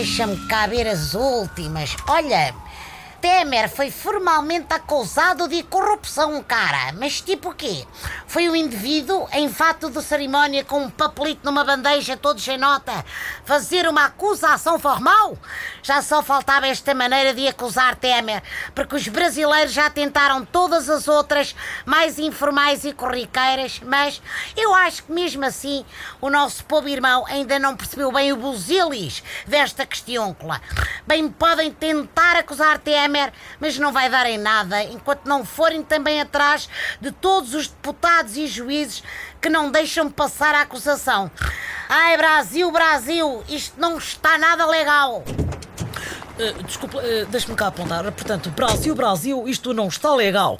deixa-me caber as últimas. Olha, Temer foi formalmente acusado de corrupção, cara. Mas tipo o quê? Foi um indivíduo em fato de cerimónia com um papelito numa bandeja todo sem nota fazer uma acusação formal? Já só faltava esta maneira de acusar Temer, porque os brasileiros já tentaram todas as outras mais informais e corriqueiras, mas eu acho que mesmo assim o nosso povo irmão ainda não percebeu bem o busilis desta questiúncula. Bem podem tentar acusar Temer, mas não vai dar em nada enquanto não forem também atrás de todos os deputados e juízes que não deixam passar a acusação. Ai, Brasil, Brasil, isto não está nada legal. Uh, desculpa, uh, deixa-me cá apontar. Portanto, Brasil, Brasil, isto não está legal.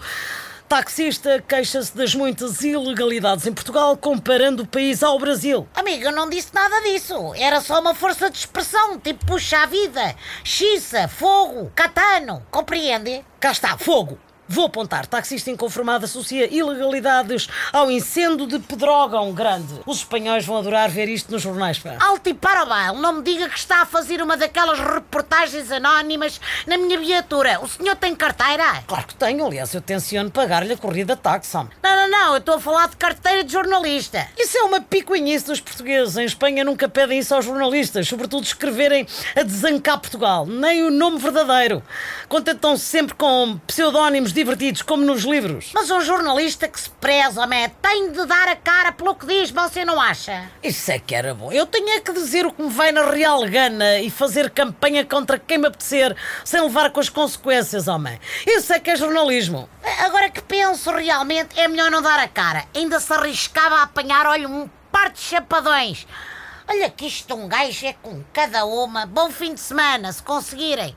Taxista queixa-se das muitas ilegalidades em Portugal, comparando o país ao Brasil. Amigo, eu não disse nada disso. Era só uma força de expressão, tipo puxa a vida, xiça, fogo, catano. Compreende? Cá está, fogo. Vou apontar. Taxista inconformado associa ilegalidades ao incêndio de Pedrógão Grande. Os espanhóis vão adorar ver isto nos jornais, pá. Alto e parabéns. Não me diga que está a fazer uma daquelas reportagens anónimas na minha viatura. O senhor tem carteira? Claro que tenho. Aliás, eu tenciono pagar-lhe a corrida táxi. Não, não, não. Eu estou a falar de carteira de jornalista. Isso é uma picuinhice dos portugueses. Em Espanha nunca pedem isso aos jornalistas, sobretudo escreverem a desancar Portugal. Nem o nome verdadeiro. Contentam-se sempre com pseudónimos divertidos, como nos livros. Mas um jornalista que se preza, man, tem de dar a cara pelo que diz, você não acha? Isso é que era bom. Eu tinha que dizer o que me vai na real gana e fazer campanha contra quem me apetecer, sem levar com as consequências, homem. Isso é que é jornalismo. Agora que penso realmente, é melhor não dar a cara. Ainda se arriscava a apanhar, olha, um par de chapadões. Olha que isto um gajo é com cada uma. Bom fim de semana, se conseguirem.